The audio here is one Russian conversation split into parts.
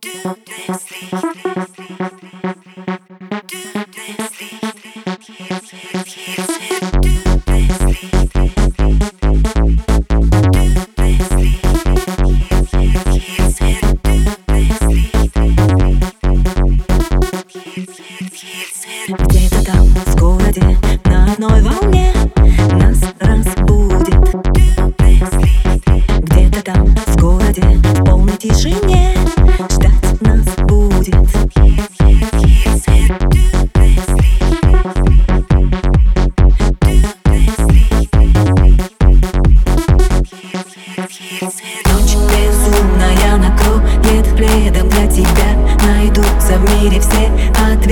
do this, please.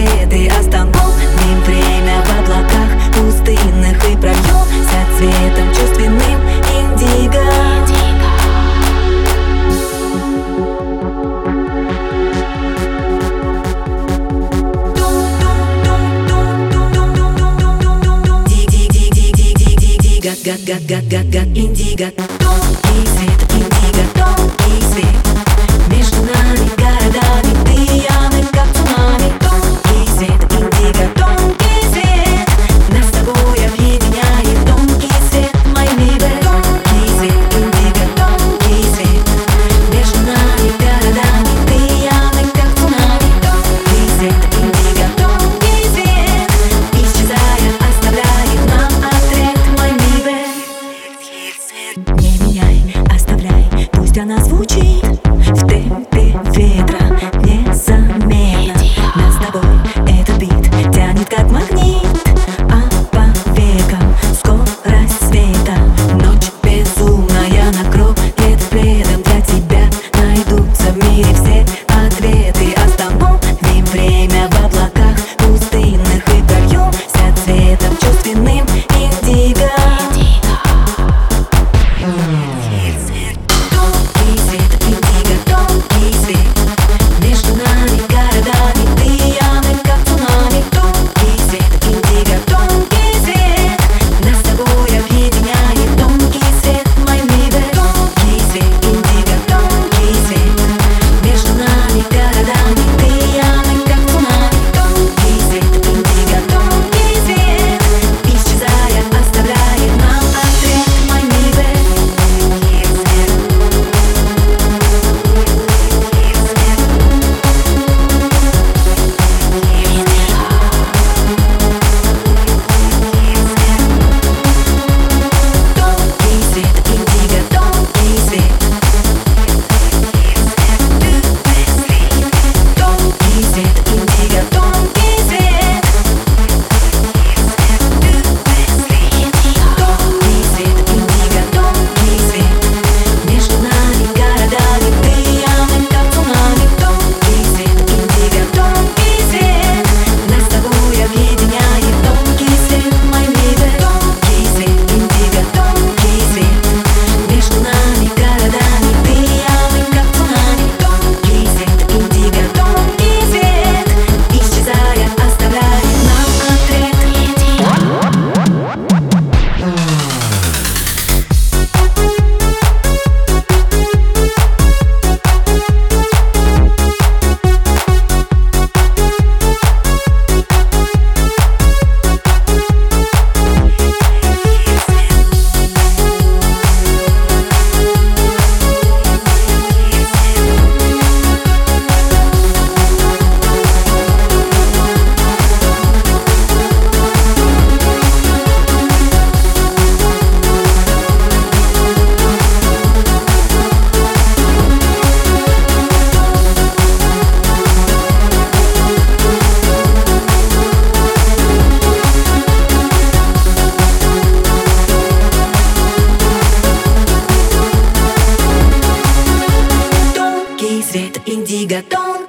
советы Остановим время в облаках пустынных И прольем со цветом чувственным индиго Got, got, got, got, got, got, indigo. Не меняй, оставляй, пусть она звучит в темпе.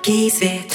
gaze with